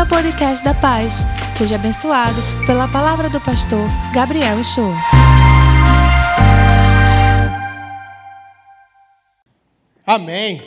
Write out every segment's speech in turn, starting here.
Ao podcast da Paz. Seja abençoado pela palavra do pastor Gabriel Show. Amém.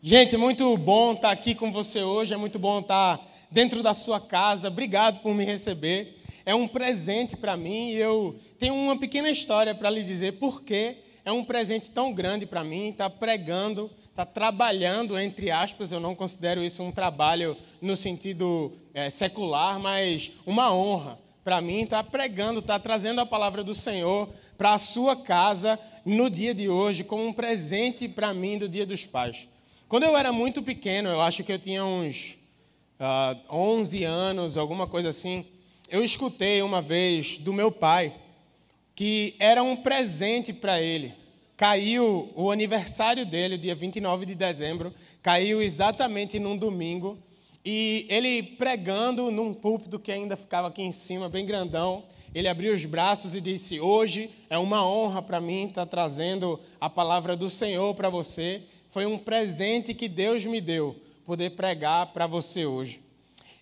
Gente, muito bom estar aqui com você hoje, é muito bom estar dentro da sua casa. Obrigado por me receber. É um presente para mim e eu tenho uma pequena história para lhe dizer por que é um presente tão grande para mim estar pregando está trabalhando, entre aspas, eu não considero isso um trabalho no sentido é, secular, mas uma honra para mim estar tá pregando, estar tá trazendo a palavra do Senhor para a sua casa no dia de hoje, como um presente para mim do Dia dos Pais. Quando eu era muito pequeno, eu acho que eu tinha uns uh, ah, 11 anos, alguma coisa assim, eu escutei uma vez do meu pai que era um presente para ele caiu o aniversário dele, dia 29 de dezembro, caiu exatamente num domingo, e ele pregando num púlpito que ainda ficava aqui em cima, bem grandão, ele abriu os braços e disse: Hoje é uma honra para mim estar trazendo a palavra do Senhor para você. Foi um presente que Deus me deu, poder pregar para você hoje.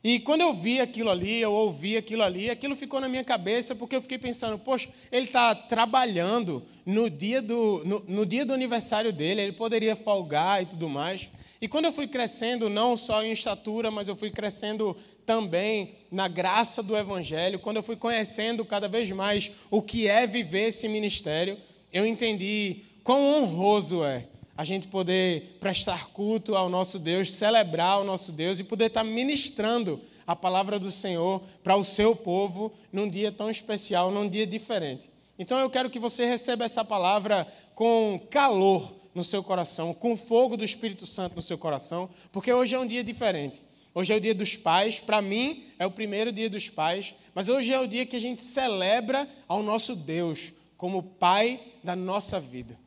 E quando eu vi aquilo ali, eu ouvi aquilo ali, aquilo ficou na minha cabeça, porque eu fiquei pensando, poxa, ele está trabalhando no dia, do, no, no dia do aniversário dele, ele poderia folgar e tudo mais. E quando eu fui crescendo, não só em estatura, mas eu fui crescendo também na graça do Evangelho, quando eu fui conhecendo cada vez mais o que é viver esse ministério, eu entendi quão honroso é a gente poder prestar culto ao nosso Deus, celebrar o nosso Deus e poder estar ministrando a palavra do Senhor para o seu povo num dia tão especial, num dia diferente. Então eu quero que você receba essa palavra com calor no seu coração, com fogo do Espírito Santo no seu coração, porque hoje é um dia diferente. Hoje é o dia dos pais, para mim é o primeiro dia dos pais, mas hoje é o dia que a gente celebra ao nosso Deus como Pai da nossa vida.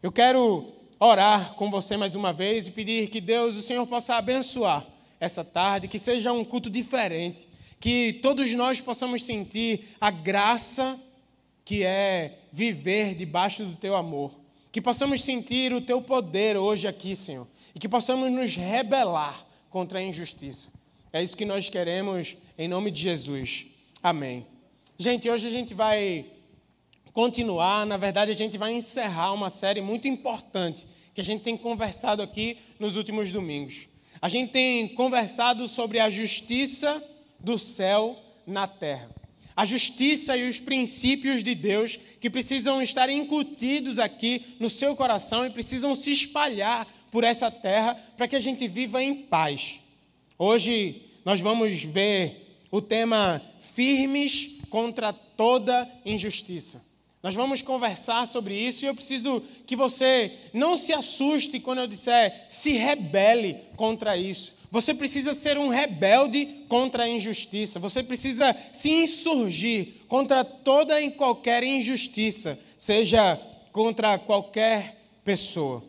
Eu quero orar com você mais uma vez e pedir que Deus, o Senhor, possa abençoar essa tarde, que seja um culto diferente, que todos nós possamos sentir a graça que é viver debaixo do teu amor, que possamos sentir o teu poder hoje aqui, Senhor, e que possamos nos rebelar contra a injustiça. É isso que nós queremos em nome de Jesus. Amém. Gente, hoje a gente vai continuar, na verdade, a gente vai encerrar uma série muito importante que a gente tem conversado aqui nos últimos domingos. A gente tem conversado sobre a justiça do céu na terra. A justiça e os princípios de Deus que precisam estar incutidos aqui no seu coração e precisam se espalhar por essa terra para que a gente viva em paz. Hoje nós vamos ver o tema firmes contra toda injustiça. Nós vamos conversar sobre isso e eu preciso que você não se assuste quando eu disser se rebele contra isso. Você precisa ser um rebelde contra a injustiça. Você precisa se insurgir contra toda e qualquer injustiça, seja contra qualquer pessoa.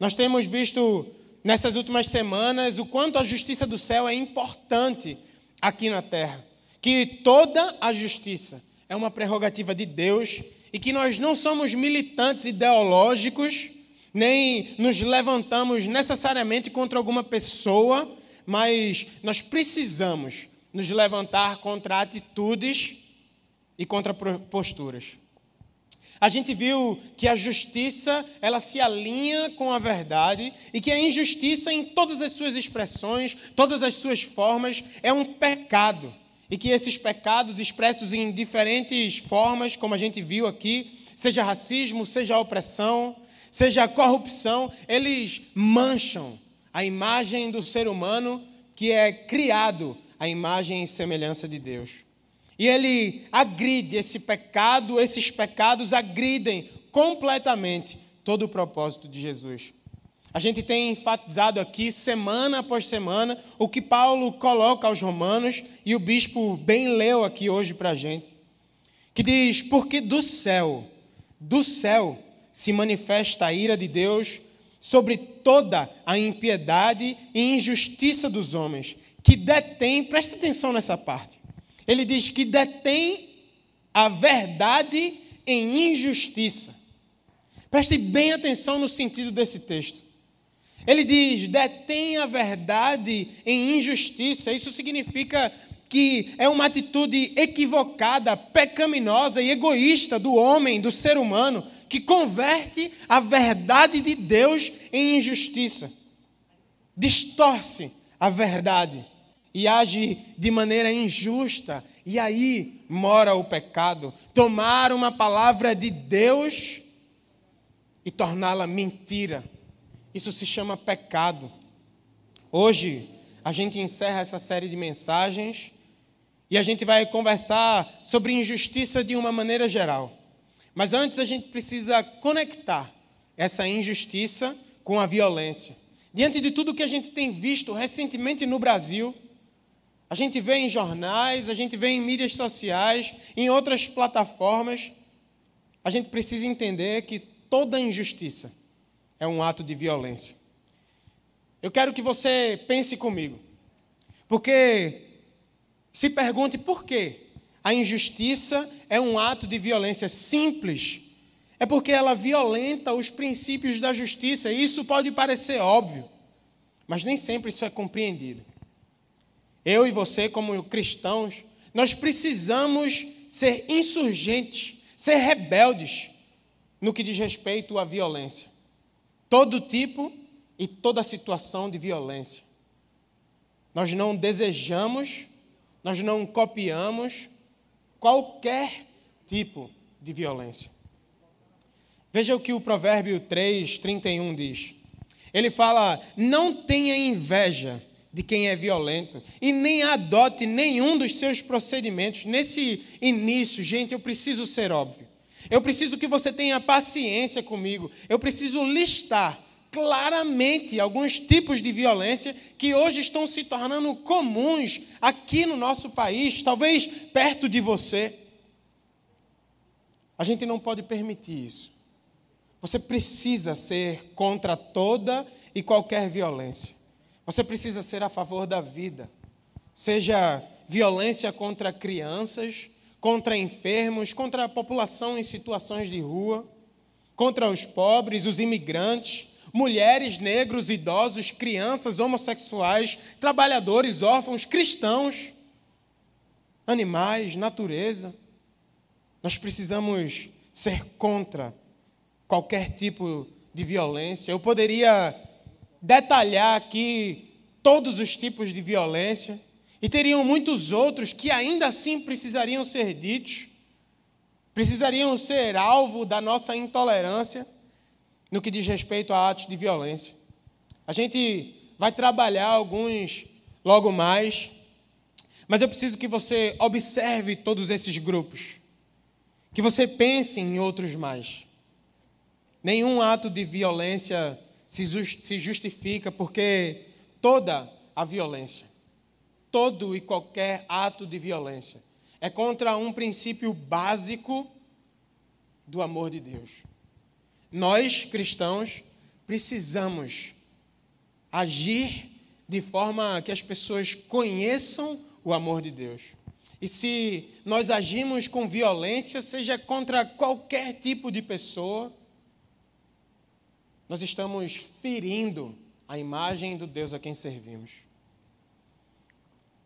Nós temos visto nessas últimas semanas o quanto a justiça do céu é importante aqui na terra. Que toda a justiça é uma prerrogativa de Deus e que nós não somos militantes ideológicos, nem nos levantamos necessariamente contra alguma pessoa, mas nós precisamos nos levantar contra atitudes e contra posturas. A gente viu que a justiça, ela se alinha com a verdade e que a injustiça em todas as suas expressões, todas as suas formas, é um pecado e que esses pecados expressos em diferentes formas, como a gente viu aqui, seja racismo, seja opressão, seja corrupção, eles mancham a imagem do ser humano que é criado à imagem e semelhança de Deus. E ele agride esse pecado, esses pecados agridem completamente todo o propósito de Jesus. A gente tem enfatizado aqui, semana após semana, o que Paulo coloca aos Romanos, e o bispo bem leu aqui hoje para a gente, que diz: Porque do céu, do céu, se manifesta a ira de Deus sobre toda a impiedade e injustiça dos homens, que detém, presta atenção nessa parte, ele diz que detém a verdade em injustiça. Preste bem atenção no sentido desse texto. Ele diz: detém a verdade em injustiça. Isso significa que é uma atitude equivocada, pecaminosa e egoísta do homem, do ser humano, que converte a verdade de Deus em injustiça. Distorce a verdade e age de maneira injusta. E aí mora o pecado. Tomar uma palavra de Deus e torná-la mentira. Isso se chama pecado. Hoje, a gente encerra essa série de mensagens e a gente vai conversar sobre injustiça de uma maneira geral. Mas antes, a gente precisa conectar essa injustiça com a violência. Diante de tudo que a gente tem visto recentemente no Brasil, a gente vê em jornais, a gente vê em mídias sociais, em outras plataformas, a gente precisa entender que toda injustiça é um ato de violência. Eu quero que você pense comigo, porque se pergunte por que a injustiça é um ato de violência simples. É porque ela violenta os princípios da justiça, e isso pode parecer óbvio, mas nem sempre isso é compreendido. Eu e você, como cristãos, nós precisamos ser insurgentes, ser rebeldes no que diz respeito à violência. Todo tipo e toda situação de violência. Nós não desejamos, nós não copiamos qualquer tipo de violência. Veja o que o Provérbio 3, 31 diz. Ele fala: Não tenha inveja de quem é violento e nem adote nenhum dos seus procedimentos. Nesse início, gente, eu preciso ser óbvio. Eu preciso que você tenha paciência comigo. Eu preciso listar claramente alguns tipos de violência que hoje estão se tornando comuns aqui no nosso país, talvez perto de você. A gente não pode permitir isso. Você precisa ser contra toda e qualquer violência. Você precisa ser a favor da vida, seja violência contra crianças, contra enfermos, contra a população em situações de rua, contra os pobres, os imigrantes, mulheres, negros, idosos, crianças, homossexuais, trabalhadores, órfãos, cristãos, animais, natureza. Nós precisamos ser contra qualquer tipo de violência. Eu poderia detalhar aqui todos os tipos de violência, e teriam muitos outros que ainda assim precisariam ser ditos, precisariam ser alvo da nossa intolerância no que diz respeito a atos de violência. A gente vai trabalhar alguns logo mais, mas eu preciso que você observe todos esses grupos, que você pense em outros mais. Nenhum ato de violência se justifica porque toda a violência, todo e qualquer ato de violência é contra um princípio básico do amor de Deus. Nós, cristãos, precisamos agir de forma que as pessoas conheçam o amor de Deus. E se nós agimos com violência, seja contra qualquer tipo de pessoa, nós estamos ferindo a imagem do Deus a quem servimos.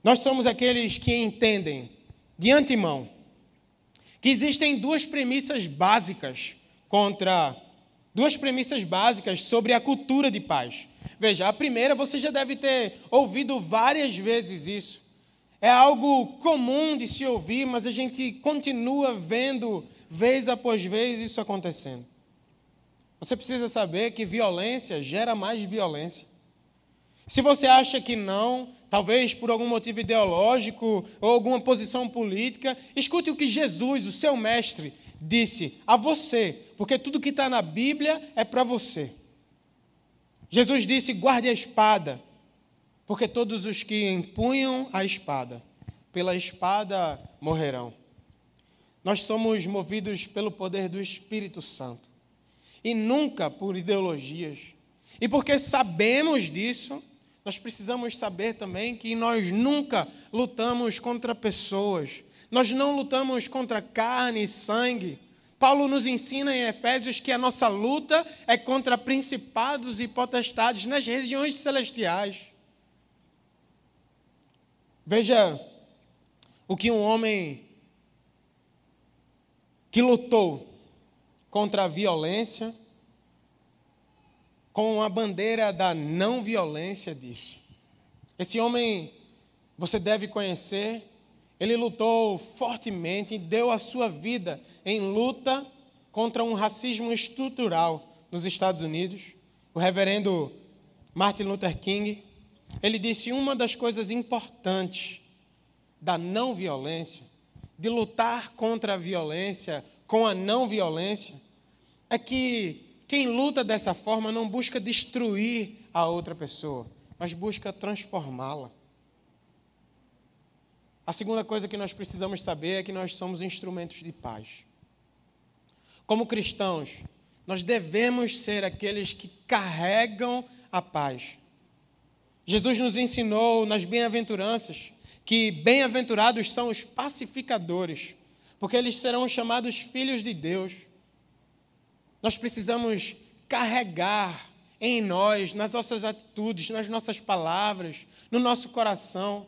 Nós somos aqueles que entendem de antemão que existem duas premissas básicas contra duas premissas básicas sobre a cultura de paz. Veja, a primeira você já deve ter ouvido várias vezes isso. É algo comum de se ouvir, mas a gente continua vendo vez após vez isso acontecendo. Você precisa saber que violência gera mais violência. Se você acha que não, talvez por algum motivo ideológico ou alguma posição política, escute o que Jesus, o seu mestre, disse a você, porque tudo que está na Bíblia é para você. Jesus disse: guarde a espada, porque todos os que empunham a espada, pela espada morrerão. Nós somos movidos pelo poder do Espírito Santo e nunca por ideologias. E porque sabemos disso, nós precisamos saber também que nós nunca lutamos contra pessoas, nós não lutamos contra carne e sangue, Paulo nos ensina em Efésios que a nossa luta é contra principados e potestades nas regiões celestiais. Veja o que um homem que lutou contra a violência, com a bandeira da não violência, disse. Esse homem você deve conhecer, ele lutou fortemente e deu a sua vida em luta contra um racismo estrutural nos Estados Unidos. O reverendo Martin Luther King, ele disse uma das coisas importantes da não violência, de lutar contra a violência, com a não violência, é que quem luta dessa forma não busca destruir a outra pessoa, mas busca transformá-la. A segunda coisa que nós precisamos saber é que nós somos instrumentos de paz. Como cristãos, nós devemos ser aqueles que carregam a paz. Jesus nos ensinou nas bem-aventuranças que bem-aventurados são os pacificadores, porque eles serão chamados filhos de Deus. Nós precisamos carregar em nós, nas nossas atitudes, nas nossas palavras, no nosso coração,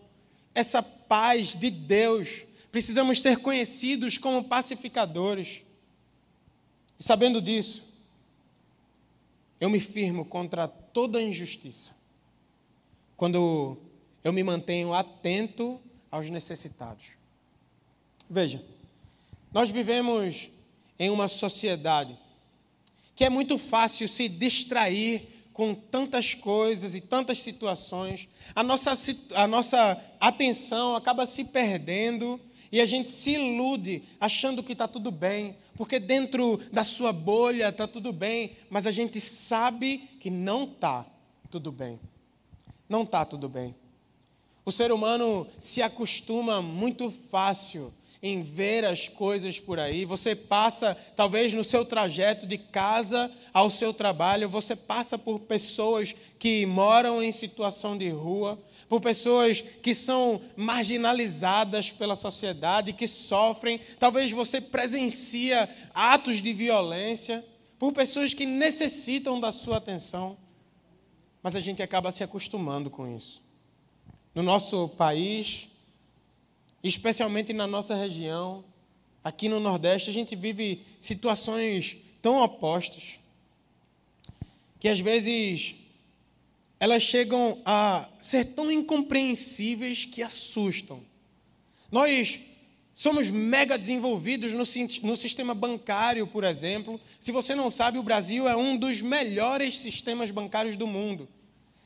essa paz de Deus. Precisamos ser conhecidos como pacificadores. E sabendo disso, eu me firmo contra toda injustiça. Quando eu me mantenho atento aos necessitados. Veja, nós vivemos em uma sociedade que é muito fácil se distrair com tantas coisas e tantas situações, a nossa, a nossa atenção acaba se perdendo e a gente se ilude achando que está tudo bem, porque dentro da sua bolha está tudo bem, mas a gente sabe que não está tudo bem. Não está tudo bem. O ser humano se acostuma muito fácil em ver as coisas por aí. Você passa, talvez no seu trajeto de casa ao seu trabalho, você passa por pessoas que moram em situação de rua, por pessoas que são marginalizadas pela sociedade, que sofrem. Talvez você presencia atos de violência, por pessoas que necessitam da sua atenção. Mas a gente acaba se acostumando com isso. No nosso país, especialmente na nossa região, aqui no Nordeste, a gente vive situações tão opostas que às vezes elas chegam a ser tão incompreensíveis que assustam. Nós somos mega desenvolvidos no, no, sistema bancário, por exemplo. Se você não sabe, o Brasil é um dos melhores sistemas bancários do mundo.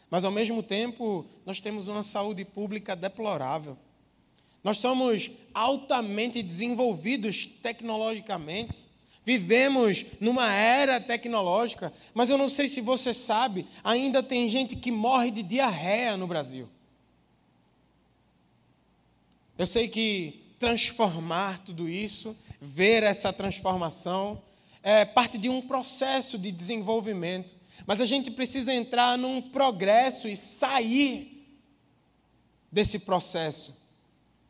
Mas, ao mesmo tempo, nós temos uma saúde pública deplorável. Nós somos altamente desenvolvidos tecnologicamente. Vivemos numa era tecnológica, mas eu não sei se você sabe, ainda tem gente que morre de diarreia no Brasil. Eu sei que transformar tudo isso, ver essa transformação, é parte de um processo de desenvolvimento, mas a gente precisa entrar num progresso e sair desse processo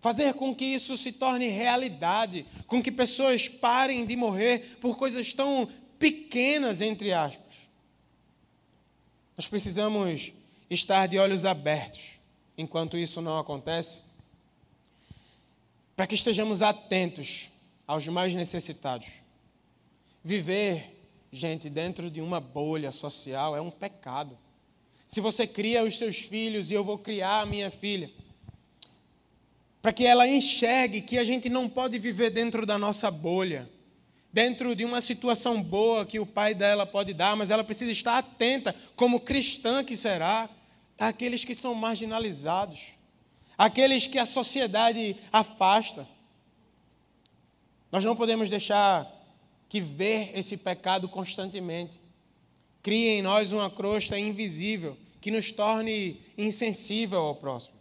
fazer com que isso se torne realidade, com que pessoas parem de morrer por coisas tão pequenas, entre aspas. Nós precisamos estar de olhos abertos enquanto isso não acontece, para que estejamos atentos aos mais necessitados. Viver, gente, dentro de uma bolha social é um pecado. Se você cria os seus filhos e eu vou criar a minha filha, para que ela enxergue que a gente não pode viver dentro da nossa bolha, dentro de uma situação boa que o pai dela pode dar, mas ela precisa estar atenta, como cristã que será, àqueles que são marginalizados, àqueles que a sociedade afasta. Nós não podemos deixar que ver esse pecado constantemente crie em nós uma crosta invisível que nos torne insensível ao próximo.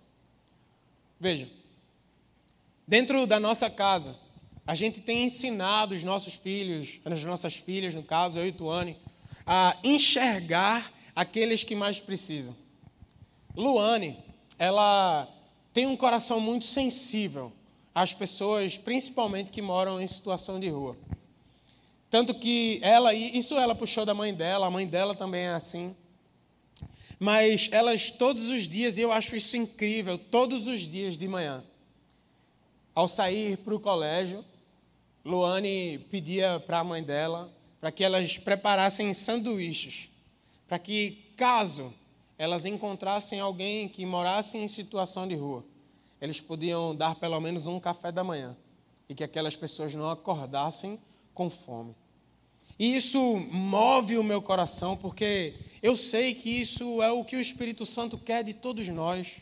Veja, Dentro da nossa casa, a gente tem ensinado os nossos filhos, as nossas filhas, no caso, eu e Tuane, a enxergar aqueles que mais precisam. Luane, ela tem um coração muito sensível às pessoas, principalmente que moram em situação de rua. Tanto que ela, isso ela puxou da mãe dela, a mãe dela também é assim. Mas elas todos os dias, e eu acho isso incrível, todos os dias de manhã, ao sair para o colégio, Luane pedia para a mãe dela para que elas preparassem sanduíches, para que, caso elas encontrassem alguém que morasse em situação de rua, eles podiam dar pelo menos um café da manhã e que aquelas pessoas não acordassem com fome. E isso move o meu coração, porque eu sei que isso é o que o Espírito Santo quer de todos nós.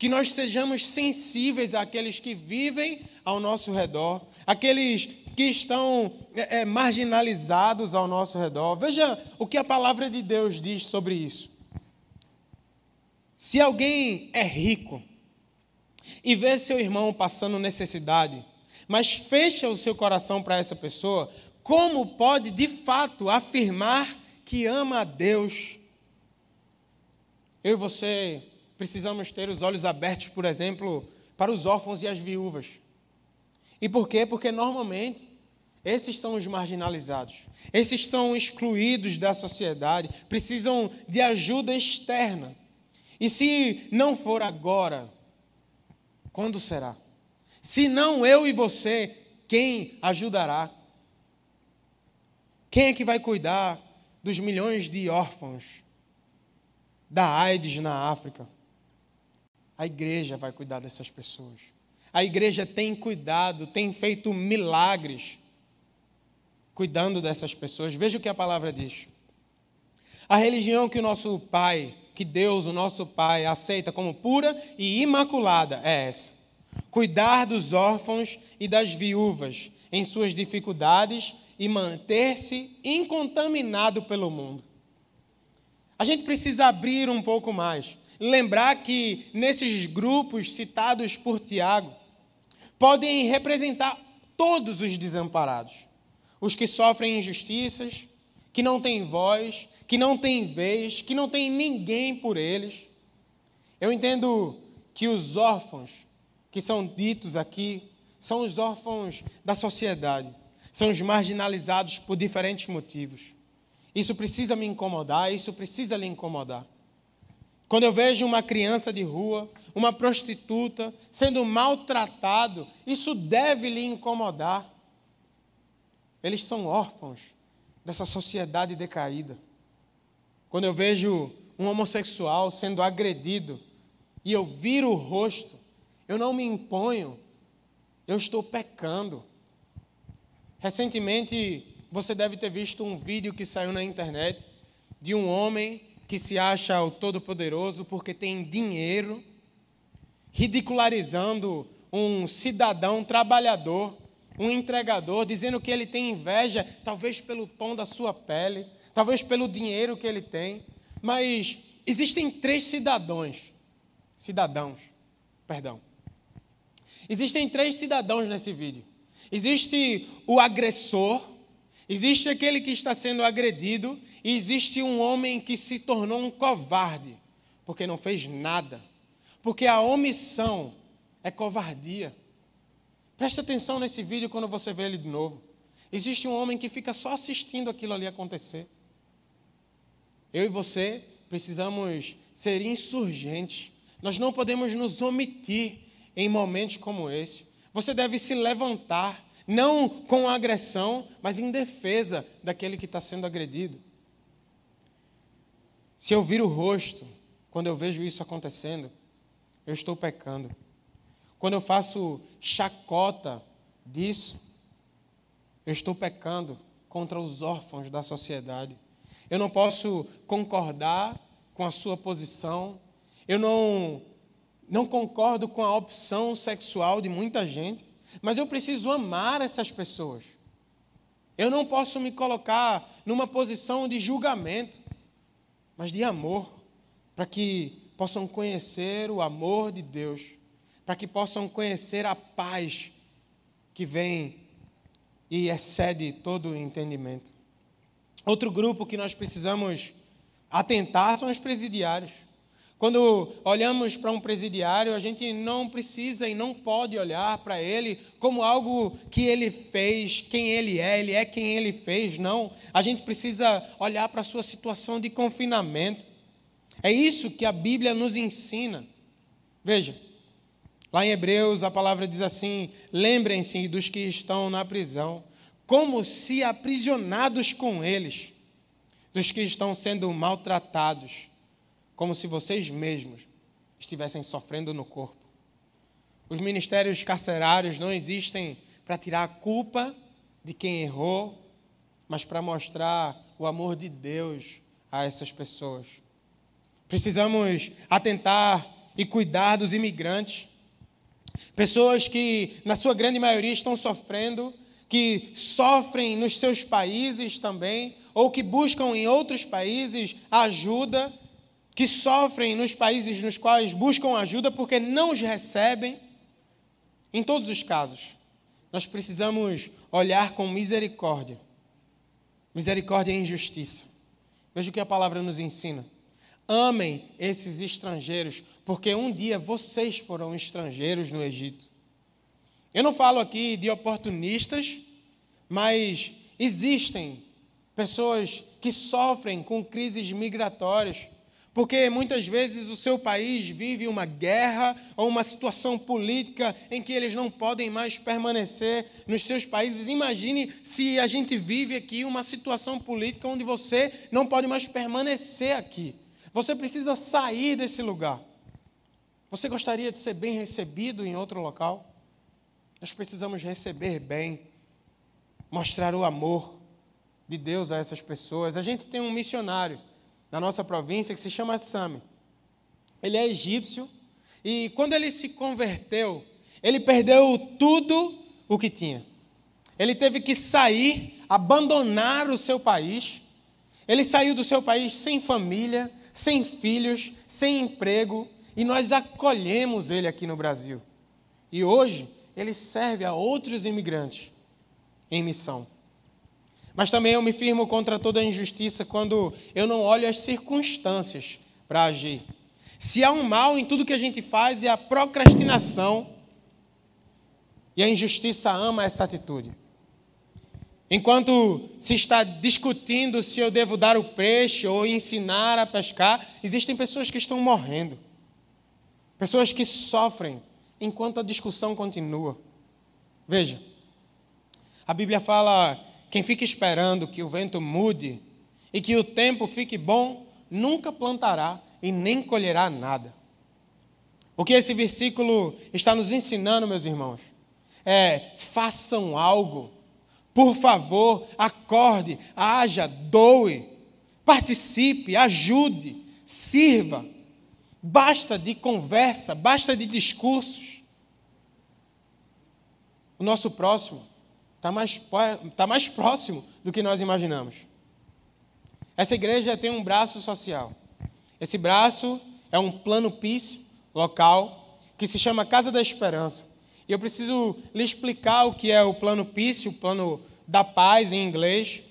Que nós sejamos sensíveis àqueles que vivem ao nosso redor, aqueles que estão é, é, marginalizados ao nosso redor. Veja o que a palavra de Deus diz sobre isso. Se alguém é rico e vê seu irmão passando necessidade, mas fecha o seu coração para essa pessoa, como pode de fato afirmar que ama a Deus? Eu e você precisamos ter os olhos abertos, por exemplo, para os órfãos e as viúvas. E por quê? Porque normalmente esses são os marginalizados. Esses são excluídos da sociedade, precisam de ajuda externa. E se não for agora, quando será? Se não eu e você, quem ajudará? Quem é que vai cuidar dos milhões de órfãos da AIDS na África? A igreja vai cuidar dessas pessoas. A igreja tem cuidado, tem feito milagres cuidando dessas pessoas. Veja o que a palavra diz. A religião que o nosso Pai, que Deus, o nosso Pai, aceita como pura e imaculada é essa: cuidar dos órfãos e das viúvas em suas dificuldades e manter-se incontaminado pelo mundo. A gente precisa abrir um pouco mais. Lembrar que nesses grupos citados por Tiago, podem representar todos os desamparados, os que sofrem injustiças, que não têm voz, que não têm vez, que não têm ninguém por eles. Eu entendo que os órfãos que são ditos aqui são os órfãos da sociedade, são os marginalizados por diferentes motivos. Isso precisa me incomodar, isso precisa lhe incomodar. Quando eu vejo uma criança de rua, uma prostituta sendo maltratado, isso deve lhe incomodar. Eles são órfãos dessa sociedade decaída. Quando eu vejo um homossexual sendo agredido e eu viro o rosto, eu não me imponho, eu estou pecando. Recentemente, você deve ter visto um vídeo que saiu na internet de um homem que se acha o todo-poderoso porque tem dinheiro, ridicularizando um cidadão trabalhador, um entregador, dizendo que ele tem inveja, talvez pelo tom da sua pele, talvez pelo dinheiro que ele tem. Mas existem três cidadãos, cidadãos, perdão. Existem três cidadãos nesse vídeo. Existe o agressor, existe aquele que está sendo agredido e existe um homem que se tornou um covarde, porque não fez nada. Porque a omissão é covardia. Preste atenção nesse vídeo quando você vê ele de novo. Existe um homem que fica só assistindo aquilo ali acontecer. Eu e você precisamos ser insurgentes. Nós não podemos nos omitir em momentos como esse. Você deve se levantar, não com agressão, mas em defesa daquele que está sendo agredido. Se eu viro o rosto quando eu vejo isso acontecendo, eu estou pecando. Quando eu faço chacota disso, eu estou pecando contra os órfãos da sociedade. Eu não posso concordar com a sua posição. Eu não não concordo com a opção sexual de muita gente, mas eu preciso amar essas pessoas. Eu não posso me colocar numa posição de julgamento mas de amor, para que possam conhecer o amor de Deus, para que possam conhecer a paz que vem e excede todo o entendimento. Outro grupo que nós precisamos atentar são os presidiários. Quando olhamos para um presidiário, a gente não precisa e não pode olhar para ele como algo que ele fez, quem ele é, ele é quem ele fez, não. A gente precisa olhar para a sua situação de confinamento. É isso que a Bíblia nos ensina. Veja, lá em Hebreus a palavra diz assim: lembrem-se dos que estão na prisão, como se aprisionados com eles, dos que estão sendo maltratados como se vocês mesmos estivessem sofrendo no corpo. Os ministérios carcerários não existem para tirar a culpa de quem errou, mas para mostrar o amor de Deus a essas pessoas. Precisamos atentar e cuidar dos imigrantes, pessoas que, na sua grande maioria, estão sofrendo, que sofrem nos seus países também, ou que buscam em outros países ajuda que sofrem nos países nos quais buscam ajuda porque não os recebem. Em todos os casos, nós precisamos olhar com misericórdia. Misericórdia e injustiça. Veja o que a palavra nos ensina. Amem esses estrangeiros, porque um dia vocês foram estrangeiros no Egito. Eu não falo aqui de oportunistas, mas existem pessoas que sofrem com crises migratórias porque muitas vezes o seu país vive uma guerra ou uma situação política em que eles não podem mais permanecer nos seus países. Imagine se a gente vive aqui uma situação política onde você não pode mais permanecer aqui. Você precisa sair desse lugar. Você gostaria de ser bem recebido em outro local? Nós precisamos receber bem, mostrar o amor de Deus a essas pessoas. A gente tem um missionário na nossa província que se chama Sami. Ele é egípcio e quando ele se converteu, ele perdeu tudo o que tinha. Ele teve que sair, abandonar o seu país. Ele saiu do seu país sem família, sem filhos, sem emprego, e nós acolhemos ele aqui no Brasil. E hoje ele serve a outros imigrantes em missão. Mas também eu me firmo contra toda injustiça quando eu não olho as circunstâncias para agir. Se há um mal em tudo que a gente faz, é a procrastinação. E a injustiça ama essa atitude. Enquanto se está discutindo se eu devo dar o peixe ou ensinar a pescar, existem pessoas que estão morrendo. Pessoas que sofrem enquanto a discussão continua. Veja, a Bíblia fala quem fica esperando que o vento mude e que o tempo fique bom, nunca plantará e nem colherá nada. O que esse versículo está nos ensinando, meus irmãos, é: façam algo. Por favor, acorde, haja, doe, participe, ajude, sirva. Basta de conversa, basta de discursos. O nosso próximo está mais, tá mais próximo do que nós imaginamos. Essa igreja tem um braço social. Esse braço é um plano PIS local que se chama Casa da Esperança. E eu preciso lhe explicar o que é o plano PIS, o plano da paz em inglês,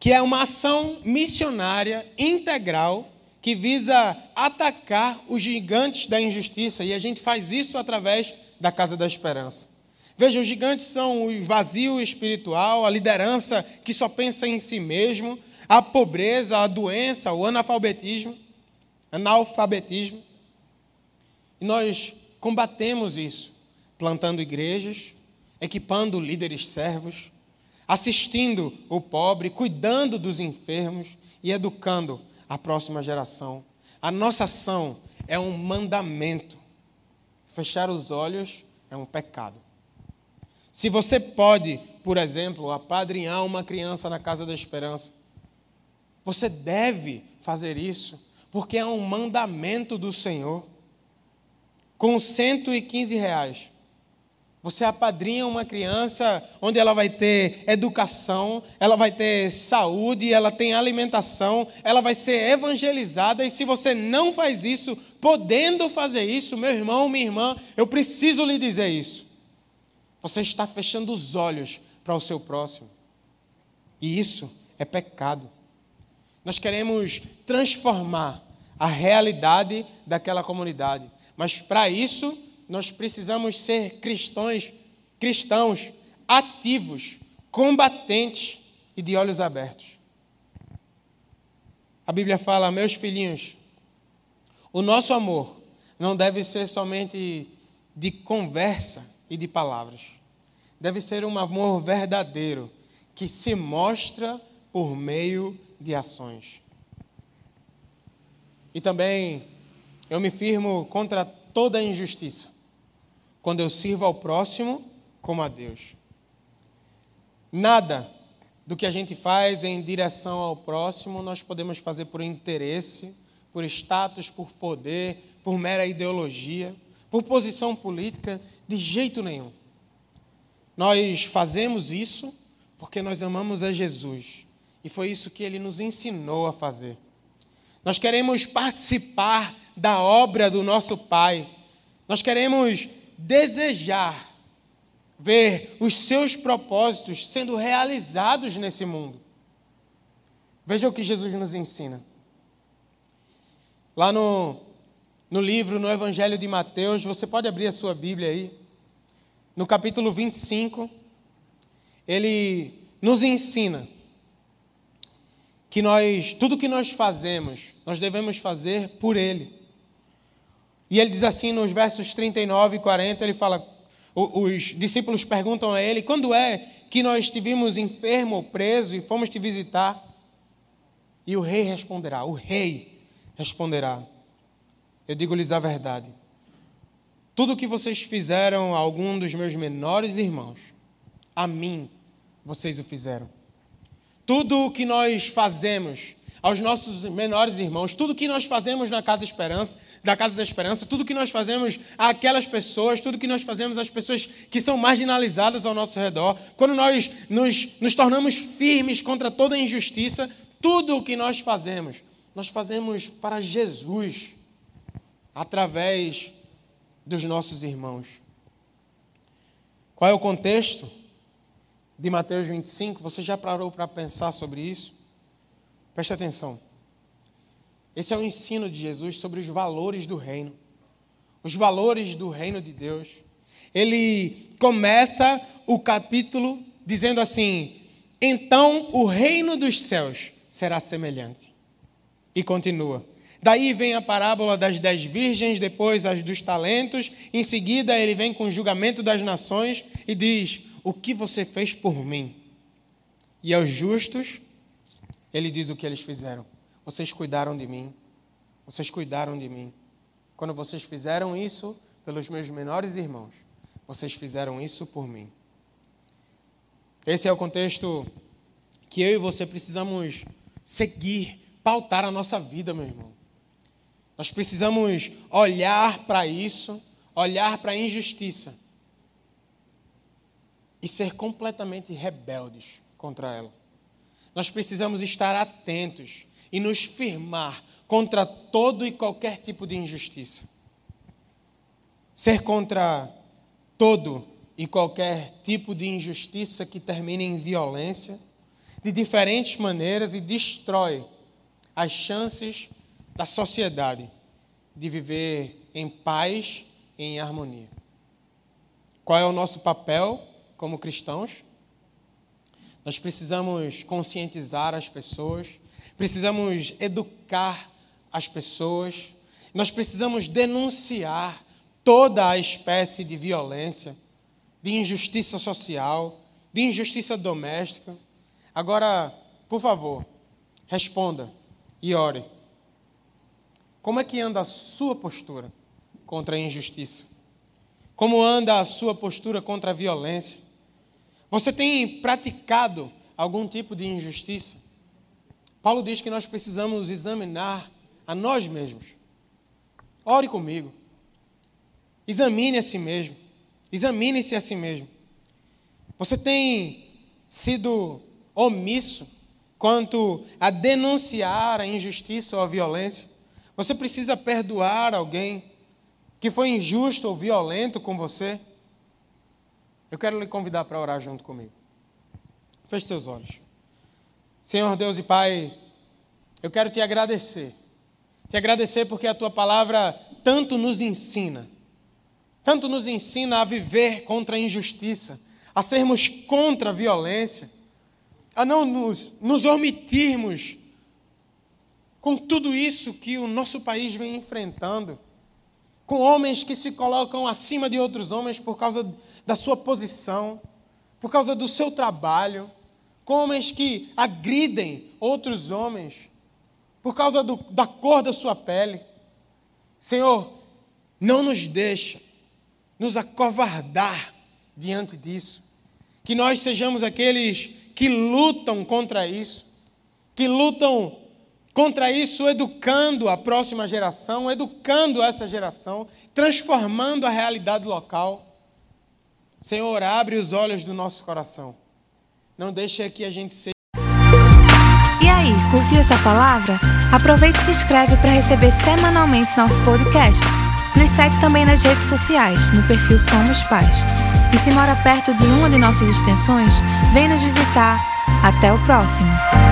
que é uma ação missionária integral que visa atacar os gigantes da injustiça, e a gente faz isso através da Casa da Esperança. Veja, os gigantes são o vazio espiritual, a liderança que só pensa em si mesmo, a pobreza, a doença, o analfabetismo, analfabetismo. E nós combatemos isso, plantando igrejas, equipando líderes servos, assistindo o pobre, cuidando dos enfermos e educando a próxima geração. A nossa ação é um mandamento. Fechar os olhos é um pecado. Se você pode, por exemplo, apadrinhar uma criança na Casa da Esperança, você deve fazer isso, porque é um mandamento do Senhor. Com 115 reais, você apadrinha uma criança onde ela vai ter educação, ela vai ter saúde, ela tem alimentação, ela vai ser evangelizada. E se você não faz isso, podendo fazer isso, meu irmão, minha irmã, eu preciso lhe dizer isso. Você está fechando os olhos para o seu próximo. E isso é pecado. Nós queremos transformar a realidade daquela comunidade. Mas para isso, nós precisamos ser cristãos, cristãos ativos, combatentes e de olhos abertos. A Bíblia fala, meus filhinhos, o nosso amor não deve ser somente de conversa e de palavras. Deve ser um amor verdadeiro que se mostra por meio de ações. E também eu me firmo contra toda injustiça, quando eu sirvo ao próximo como a Deus. Nada do que a gente faz em direção ao próximo nós podemos fazer por interesse, por status, por poder, por mera ideologia, por posição política, de jeito nenhum. Nós fazemos isso porque nós amamos a Jesus e foi isso que ele nos ensinou a fazer. Nós queremos participar da obra do nosso Pai. Nós queremos desejar ver os seus propósitos sendo realizados nesse mundo. Veja o que Jesus nos ensina. Lá no, no livro, no Evangelho de Mateus, você pode abrir a sua Bíblia aí. No capítulo 25, ele nos ensina que nós, tudo que nós fazemos, nós devemos fazer por Ele. E ele diz assim nos versos 39 e 40, ele fala, os discípulos perguntam a ele, quando é que nós estivemos enfermo ou preso e fomos te visitar? E o rei responderá, o rei responderá, eu digo-lhes a verdade, tudo o que vocês fizeram a algum dos meus menores irmãos, a mim vocês o fizeram. Tudo o que nós fazemos aos nossos menores irmãos, tudo o que nós fazemos na Casa Esperança, da Casa da Esperança, tudo o que nós fazemos àquelas pessoas, tudo o que nós fazemos às pessoas que são marginalizadas ao nosso redor, quando nós nos, nos tornamos firmes contra toda injustiça, tudo o que nós fazemos, nós fazemos para Jesus, através dos nossos irmãos. Qual é o contexto? de Mateus 25, você já parou para pensar sobre isso? Preste atenção. Esse é o ensino de Jesus sobre os valores do reino. Os valores do reino de Deus. Ele começa o capítulo dizendo assim: Então o reino dos céus será semelhante. E continua. Daí vem a parábola das dez virgens, depois as dos talentos. Em seguida, ele vem com o julgamento das nações e diz: o que você fez por mim? E aos justos, ele diz o que eles fizeram. Vocês cuidaram de mim. Vocês cuidaram de mim. Quando vocês fizeram isso pelos meus menores irmãos, vocês fizeram isso por mim. Esse é o contexto que eu e você precisamos seguir, pautar a nossa vida, meu irmão. Nós precisamos olhar para isso, olhar para a injustiça e ser completamente rebeldes contra ela. Nós precisamos estar atentos e nos firmar contra todo e qualquer tipo de injustiça. Ser contra todo e qualquer tipo de injustiça que termine em violência, de diferentes maneiras e destrói as chances da sociedade de viver em paz e em harmonia. Qual é o nosso papel? como cristãos. Nós precisamos conscientizar as pessoas, precisamos educar as pessoas, nós precisamos denunciar toda a espécie de violência, de injustiça social, de injustiça doméstica. Agora, por favor, responda e ore. Como é que anda a sua postura contra a injustiça? Como anda a sua postura contra a violência? Você tem praticado algum tipo de injustiça? Paulo diz que nós precisamos examinar a nós mesmos. Ore comigo. Examine a si mesmo. Examine-se a si mesmo. Você tem sido omisso quanto a denunciar a injustiça ou a violência? Você precisa perdoar alguém que foi injusto ou violento com você? Eu quero lhe convidar para orar junto comigo. Feche seus olhos. Senhor Deus e Pai, eu quero te agradecer. Te agradecer porque a tua palavra tanto nos ensina, tanto nos ensina a viver contra a injustiça, a sermos contra a violência, a não nos, nos omitirmos com tudo isso que o nosso país vem enfrentando, com homens que se colocam acima de outros homens por causa da sua posição, por causa do seu trabalho, com homens que agridem outros homens por causa do, da cor da sua pele. Senhor, não nos deixa nos acovardar diante disso. Que nós sejamos aqueles que lutam contra isso, que lutam contra isso, educando a próxima geração, educando essa geração, transformando a realidade local. Senhor, abre os olhos do nosso coração. Não deixe que a gente seja. E aí, curtiu essa palavra? Aproveite e se inscreve para receber semanalmente nosso podcast. Nos segue também nas redes sociais, no perfil Somos Pais. E se mora perto de uma de nossas extensões, vem nos visitar. Até o próximo!